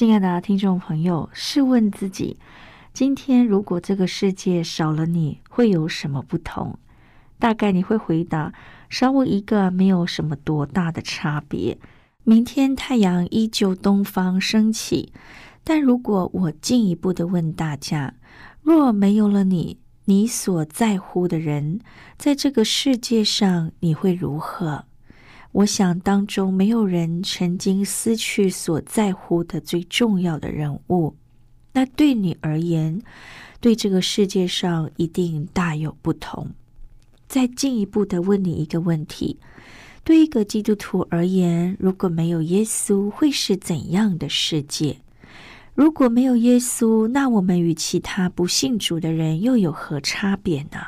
亲爱的听众朋友，试问自己。今天，如果这个世界少了你，会有什么不同？大概你会回答：少我一个，没有什么多大的差别。明天太阳依旧东方升起。但如果我进一步的问大家：若没有了你，你所在乎的人，在这个世界上，你会如何？我想，当中没有人曾经失去所在乎的最重要的人物。那对你而言，对这个世界上一定大有不同。再进一步的问你一个问题：对一个基督徒而言，如果没有耶稣，会是怎样的世界？如果没有耶稣，那我们与其他不信主的人又有何差别呢？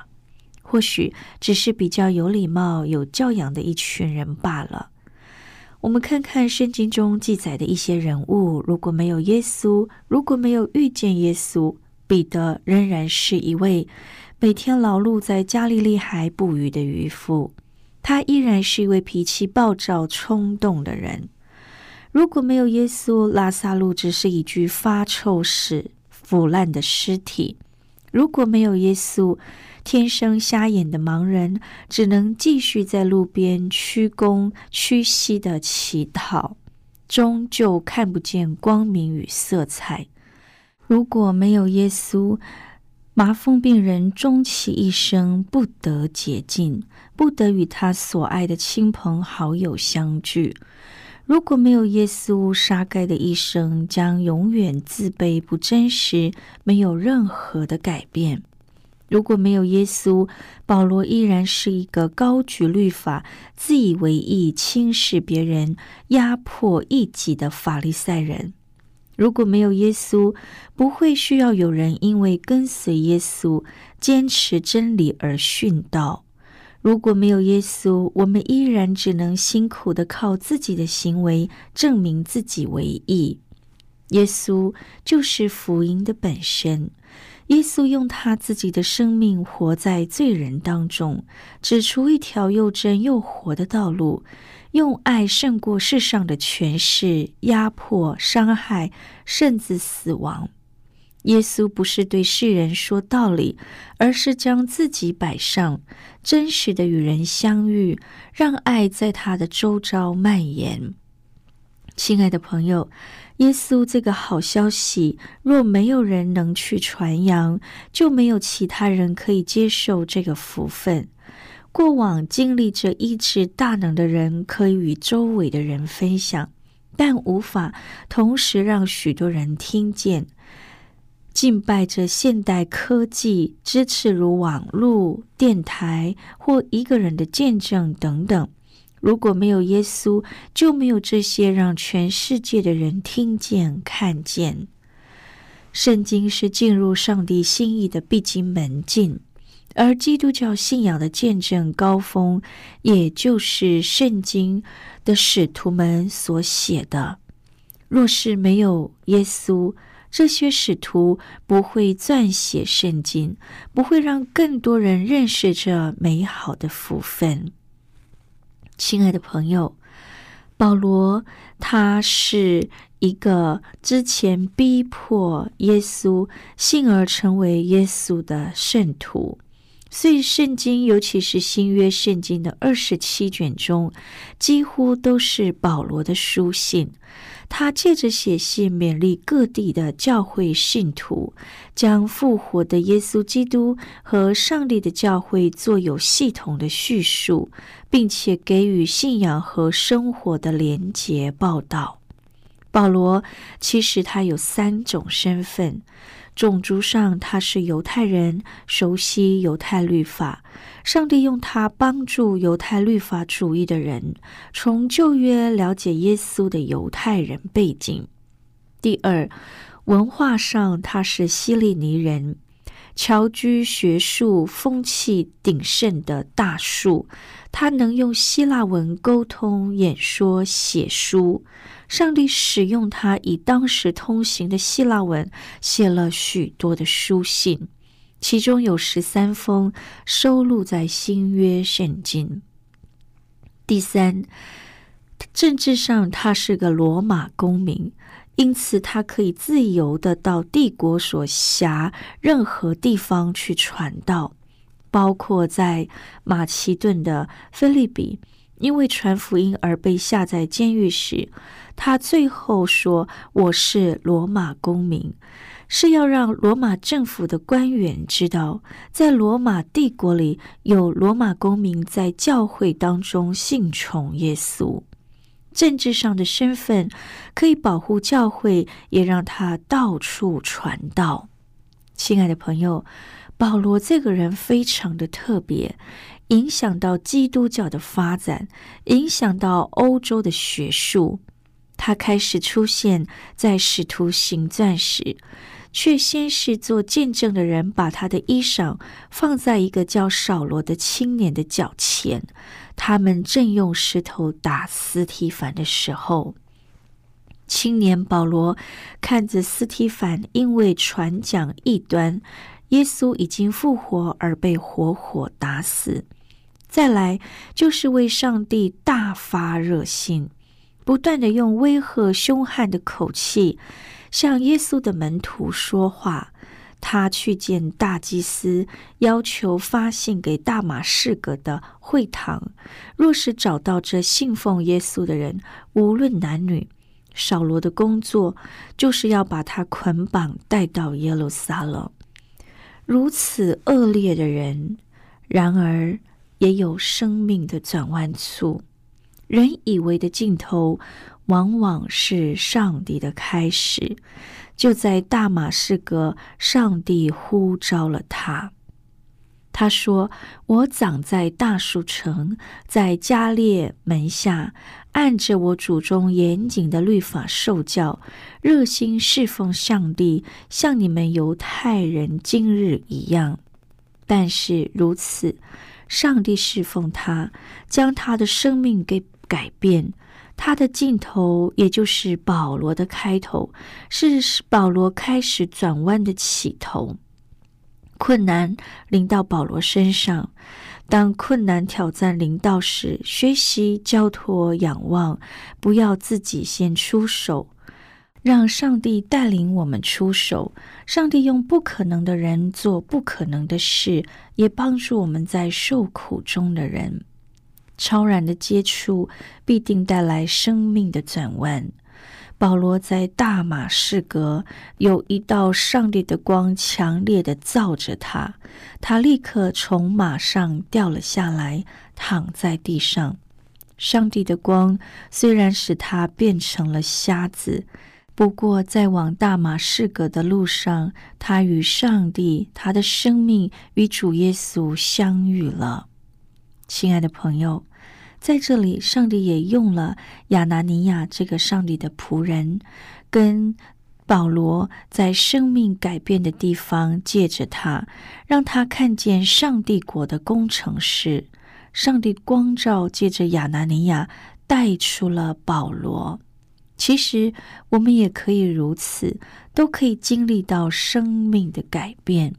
或许只是比较有礼貌、有教养的一群人罢了。我们看看圣经中记载的一些人物，如果没有耶稣，如果没有遇见耶稣，彼得仍然是一位每天劳碌在加利利海捕鱼的渔夫，他依然是一位脾气暴躁、冲动的人。如果没有耶稣，拉萨路只是一具发臭屎、腐烂的尸体。如果没有耶稣，天生瞎眼的盲人只能继续在路边屈躬屈膝的乞讨，终究看不见光明与色彩。如果没有耶稣，麻风病人终其一生不得洁净，不得与他所爱的亲朋好友相聚。如果没有耶稣，沙盖的一生将永远自卑不真实，没有任何的改变。如果没有耶稣，保罗依然是一个高举律法、自以为意、轻视别人、压迫异己的法利赛人。如果没有耶稣，不会需要有人因为跟随耶稣、坚持真理而殉道。如果没有耶稣，我们依然只能辛苦的靠自己的行为证明自己为义。耶稣就是福音的本身。耶稣用他自己的生命活在罪人当中，指出一条又真又活的道路，用爱胜过世上的权势、压迫、伤害，甚至死亡。耶稣不是对世人说道理，而是将自己摆上，真实的与人相遇，让爱在他的周遭蔓延。亲爱的朋友。耶稣这个好消息，若没有人能去传扬，就没有其他人可以接受这个福分。过往经历着医治大能的人，可以与周围的人分享，但无法同时让许多人听见。敬拜着现代科技支持，如网络、电台或一个人的见证等等。如果没有耶稣，就没有这些让全世界的人听见、看见。圣经是进入上帝心意的必经门径，而基督教信仰的见证高峰，也就是圣经的使徒们所写的。若是没有耶稣，这些使徒不会撰写圣经，不会让更多人认识这美好的福分。亲爱的朋友，保罗他是一个之前逼迫耶稣幸而成为耶稣的圣徒，所以圣经，尤其是新约圣经的二十七卷中，几乎都是保罗的书信。他借着写信勉励各地的教会信徒，将复活的耶稣基督和上帝的教会做有系统的叙述，并且给予信仰和生活的连结报道。保罗其实他有三种身份。种族上，他是犹太人，熟悉犹太律法。上帝用他帮助犹太律法主义的人，从旧约了解耶稣的犹太人背景。第二，文化上，他是希利尼人，侨居学术风气鼎盛的大树，他能用希腊文沟通、演说、写书。上帝使用他以当时通行的希腊文写了许多的书信，其中有十三封收录在新约圣经。第三，政治上他是个罗马公民，因此他可以自由的到帝国所辖任何地方去传道，包括在马其顿的菲利比，因为传福音而被下在监狱时。他最后说：“我是罗马公民，是要让罗马政府的官员知道，在罗马帝国里有罗马公民在教会当中信从耶稣。政治上的身份可以保护教会，也让他到处传道。”亲爱的朋友，保罗这个人非常的特别，影响到基督教的发展，影响到欧洲的学术。他开始出现在使徒行传时，却先是做见证的人把他的衣裳放在一个叫扫罗的青年的脚前。他们正用石头打斯提凡的时候，青年保罗看着斯提凡因为传讲异端，耶稣已经复活而被活活打死。再来就是为上帝大发热心。不断的用威吓、凶悍的口气向耶稣的门徒说话。他去见大祭司，要求发信给大马士革的会堂，若是找到这信奉耶稣的人，无论男女，扫罗的工作就是要把他捆绑带到耶路撒冷。如此恶劣的人，然而也有生命的转弯处。人以为的尽头，往往是上帝的开始。就在大马士革，上帝呼召了他。他说：“我长在大树城，在加列门下，按着我祖宗严谨的律法受教，热心侍奉上帝，像你们犹太人今日一样。但是如此，上帝侍奉他，将他的生命给。”改变他的尽头，也就是保罗的开头，是保罗开始转弯的起头。困难临到保罗身上，当困难挑战临到时，学习交托仰望，不要自己先出手，让上帝带领我们出手。上帝用不可能的人做不可能的事，也帮助我们在受苦中的人。超然的接触必定带来生命的转弯。保罗在大马士革有一道上帝的光强烈的照着他，他立刻从马上掉了下来，躺在地上。上帝的光虽然使他变成了瞎子，不过在往大马士革的路上，他与上帝、他的生命与主耶稣相遇了。亲爱的朋友，在这里，上帝也用了亚拿尼亚这个上帝的仆人，跟保罗在生命改变的地方，借着他，让他看见上帝国的工程师。上帝光照借着亚拿尼亚带出了保罗。其实我们也可以如此，都可以经历到生命的改变。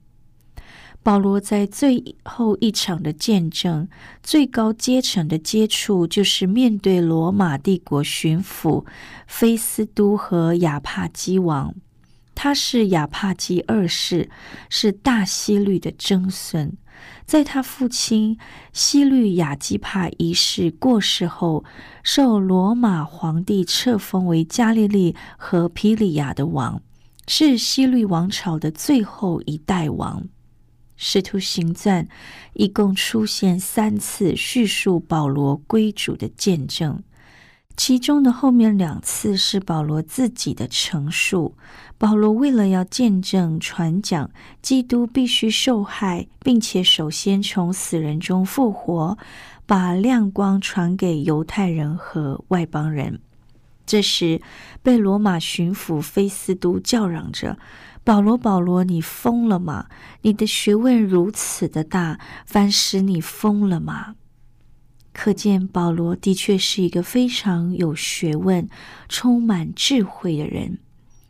保罗在最后一场的见证，最高阶层的接触，就是面对罗马帝国巡抚菲斯都和亚帕基王。他是亚帕基二世，是大希律的曾孙。在他父亲西律亚基帕一世过世后，受罗马皇帝册封为加利利和皮里亚的王，是西律王朝的最后一代王。使徒行传一共出现三次叙述保罗归主的见证。其中的后面两次是保罗自己的陈述。保罗为了要见证传讲基督必须受害，并且首先从死人中复活，把亮光传给犹太人和外邦人。这时，被罗马巡抚菲斯都叫嚷着：“保罗，保罗，你疯了吗？你的学问如此的大，凡使你疯了吗？”可见保罗的确是一个非常有学问、充满智慧的人。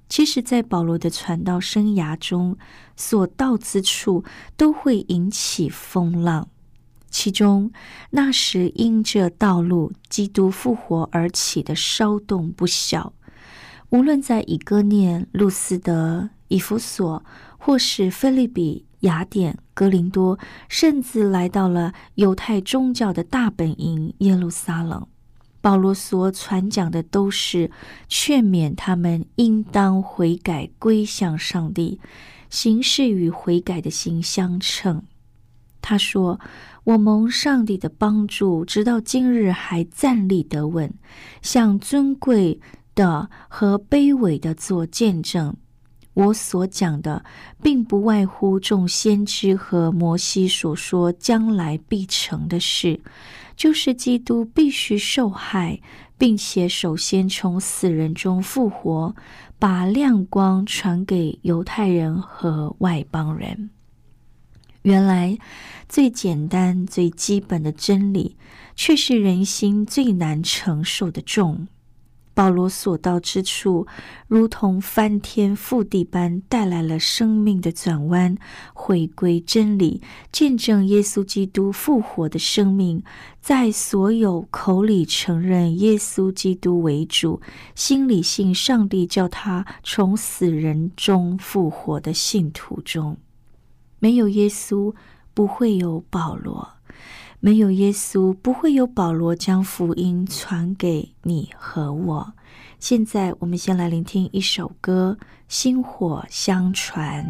其实，在保罗的传道生涯中，所到之处都会引起风浪。其中，那时因着道路基督复活而起的骚动不小。无论在以哥念、路斯德、以弗所，或是菲利比。雅典、格林多，甚至来到了犹太宗教的大本营耶路撒冷。保罗所传讲的都是劝勉他们应当悔改归向上帝，行事与悔改的心相称。他说：“我蒙上帝的帮助，直到今日还站立得稳，向尊贵的和卑微的做见证。”我所讲的，并不外乎众先知和摩西所说将来必成的事，就是基督必须受害，并且首先从死人中复活，把亮光传给犹太人和外邦人。原来，最简单、最基本的真理，却是人心最难承受的重。保罗所到之处，如同翻天覆地般带来了生命的转弯，回归真理，见证耶稣基督复活的生命，在所有口里承认耶稣基督为主，心里信上帝叫他从死人中复活的信徒中，没有耶稣，不会有保罗。没有耶稣，不会有保罗将福音传给你和我。现在，我们先来聆听一首歌，《薪火相传》。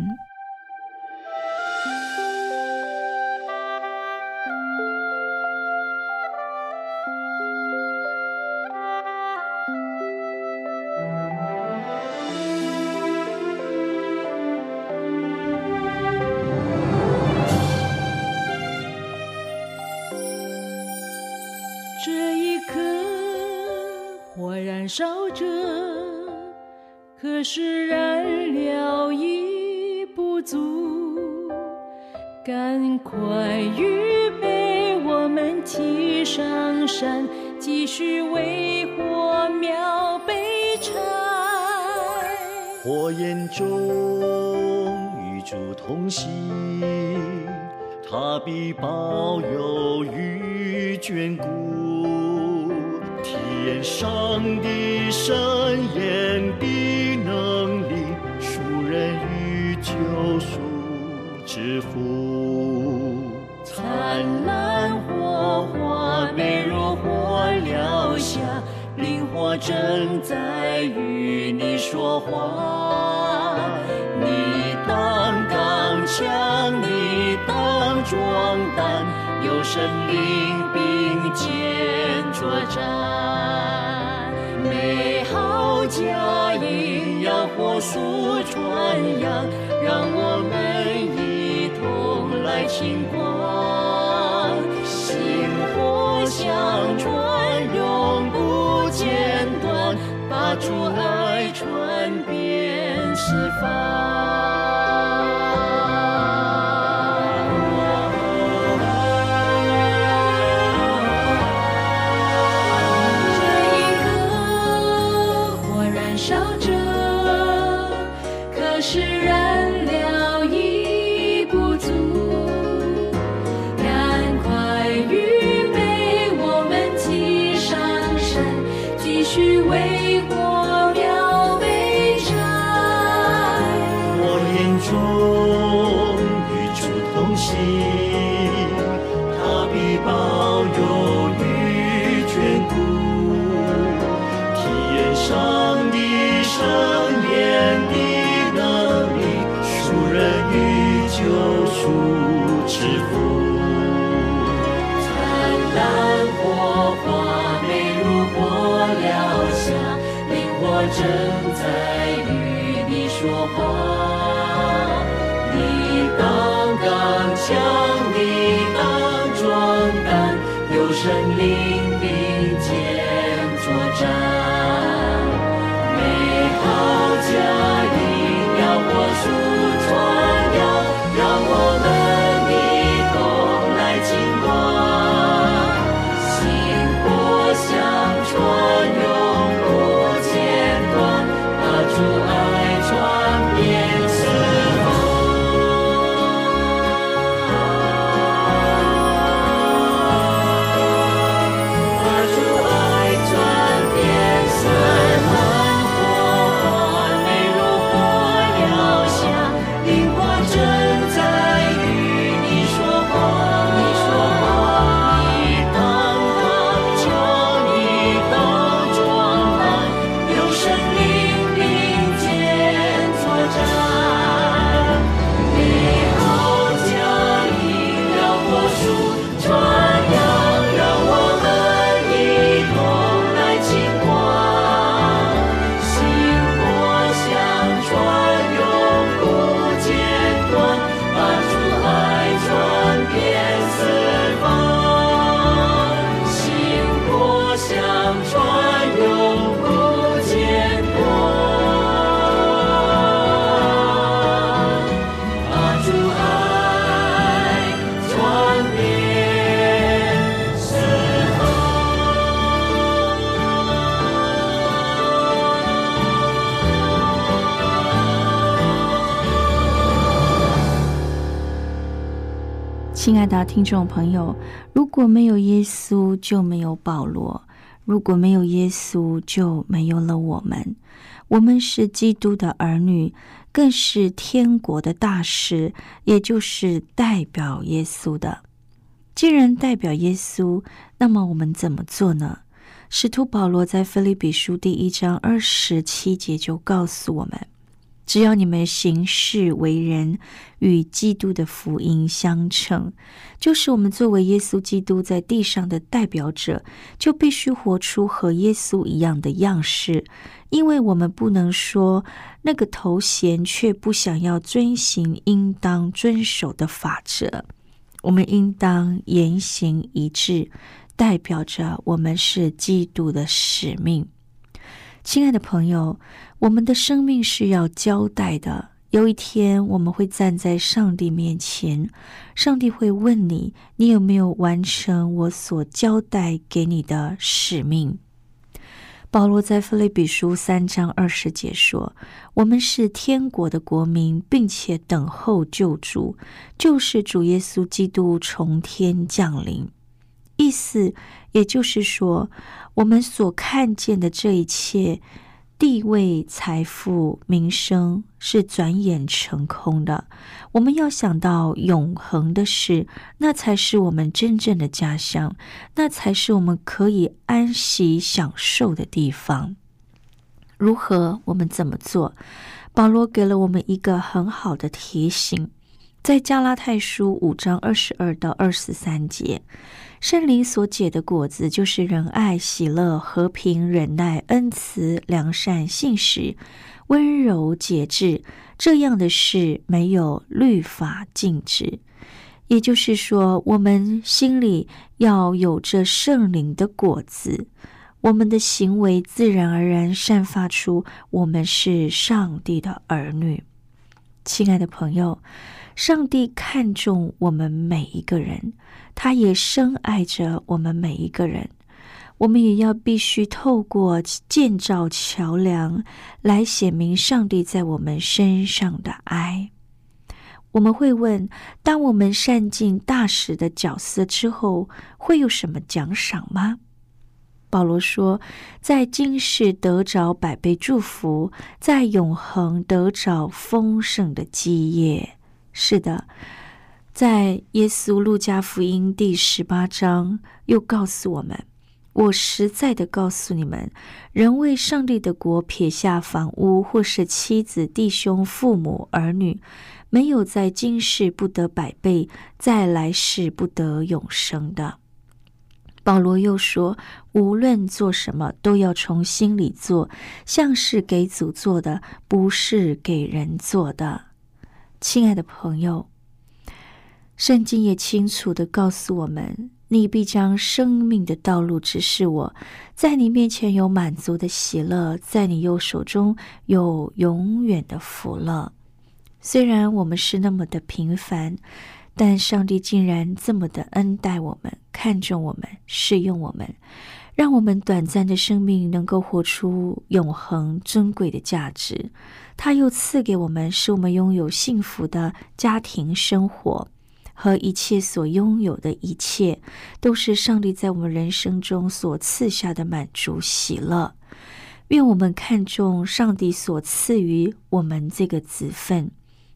保佑与眷顾。天上的神眼的能力，赎人与救赎之福。灿烂火花，美如火燎下，灵火正在与你说话。壮胆，有神灵并肩作战，美好佳音要火速传扬，让我们一同来庆光，星火相传，永不间断，把主爱传遍四方。正在与你说话，亲爱的听众朋友，如果没有耶稣，就没有保罗；如果没有耶稣，就没有了我们。我们是基督的儿女，更是天国的大使，也就是代表耶稣的。既然代表耶稣，那么我们怎么做呢？使徒保罗在腓立比书第一章二十七节就告诉我们：只要你们行事为人与基督的福音相称，就是我们作为耶稣基督在地上的代表者，就必须活出和耶稣一样的样式。因为我们不能说那个头衔，却不想要遵行应当遵守的法则。我们应当言行一致，代表着我们是基督的使命。亲爱的朋友，我们的生命是要交代的。有一天，我们会站在上帝面前，上帝会问你：你有没有完成我所交代给你的使命？保罗在腓立比书三章二十节说：“我们是天国的国民，并且等候救主，就是主耶稣基督从天降临。”意思也就是说，我们所看见的这一切地位、财富、名声是转眼成空的。我们要想到永恒的事，那才是我们真正的家乡，那才是我们可以安息享受的地方。如何？我们怎么做？保罗给了我们一个很好的提醒，在加拉太书五章二十二到二十三节。圣灵所结的果子，就是仁爱、喜乐、和平、忍耐、恩慈、良善、信实、温柔、节制。这样的事没有律法禁止。也就是说，我们心里要有着圣灵的果子，我们的行为自然而然散发出我们是上帝的儿女。亲爱的朋友，上帝看重我们每一个人。他也深爱着我们每一个人，我们也要必须透过建造桥梁来显明上帝在我们身上的爱。我们会问：当我们善尽大使的角色之后，会有什么奖赏吗？保罗说：“在今世得着百倍祝福，在永恒得着丰盛的基业。”是的。在耶稣路加福音第十八章，又告诉我们：“我实在的告诉你们，人为上帝的国撇下房屋，或是妻子、弟兄、父母、儿女，没有在今世不得百倍，在来世不得永生的。”保罗又说：“无论做什么，都要从心里做，像是给主做的，不是给人做的。”亲爱的朋友，圣经也清楚的告诉我们：“你必将生命的道路指示我，在你面前有满足的喜乐，在你右手中有永远的福乐。”虽然我们是那么的平凡。但上帝竟然这么的恩待我们，看重我们，适用我们，让我们短暂的生命能够活出永恒珍贵的价值。他又赐给我们，使我们拥有幸福的家庭生活和一切所拥有的一切，都是上帝在我们人生中所赐下的满足喜乐。愿我们看重上帝所赐予我们这个子分，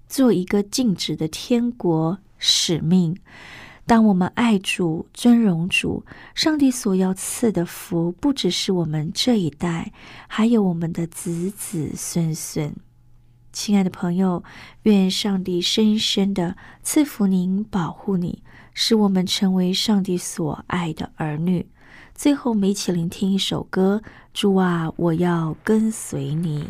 做一个尽职的天国。使命。当我们爱主、尊荣主，上帝所要赐的福，不只是我们这一代，还有我们的子子孙孙。亲爱的朋友，愿上帝深深的赐福您、保护你，使我们成为上帝所爱的儿女。最后，我们一起聆听一首歌：主啊，我要跟随你。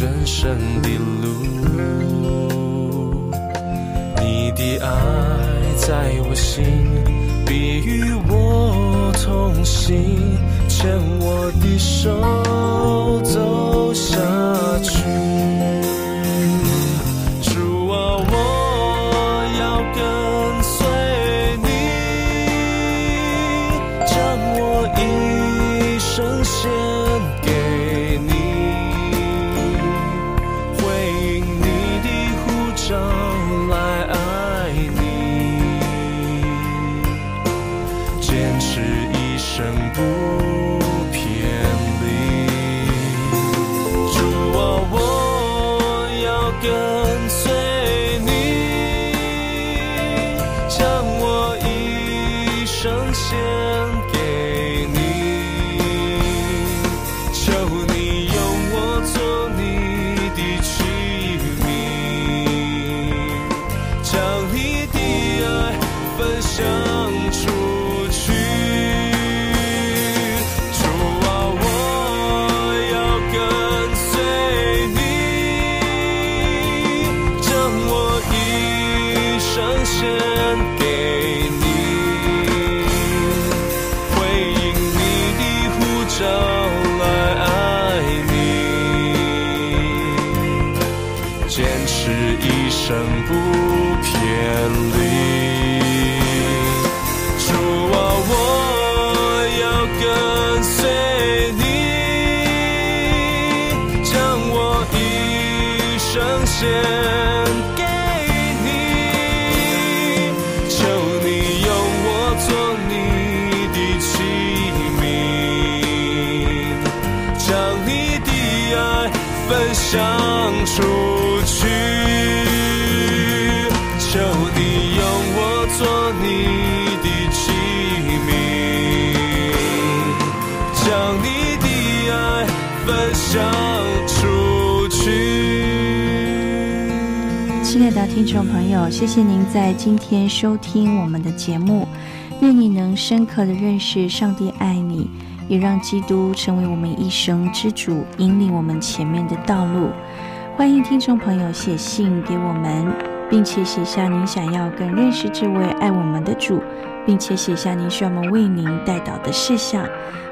人生的路。你的爱在我心，必与我同行，牵我的手走下去。主啊，我要跟随你，将我一生献。听众朋友，谢谢您在今天收听我们的节目。愿你能深刻的认识上帝爱你，也让基督成为我们一生之主，引领我们前面的道路。欢迎听众朋友写信给我们，并且写下您想要更认识这位爱我们的主，并且写下您需要我们为您带导的事项。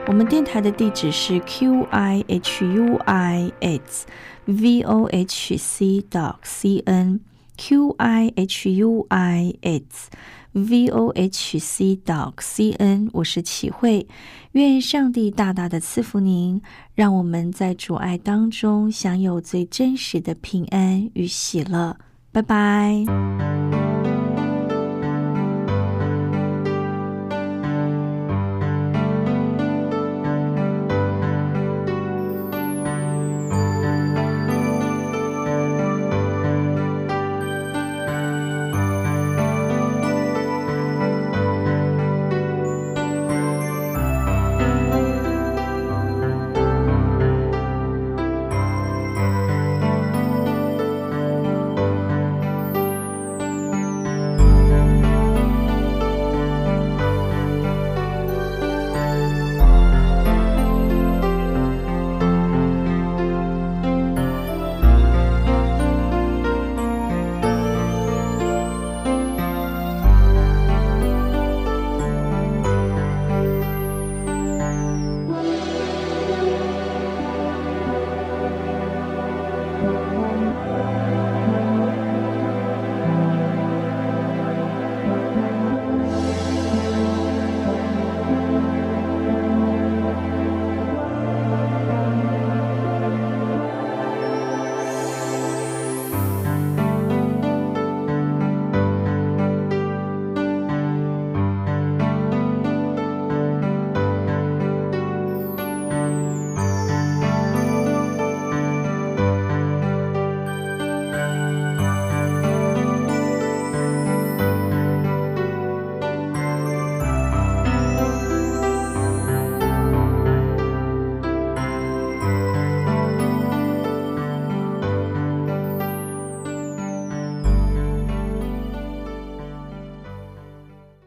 我们电台的地址是 q i h u i s v o h c dot c n q i h u i s v o h c dot c n。我是启慧，愿上帝大大的赐福您，让我们在主爱当中享有最真实的平安与喜乐。拜拜。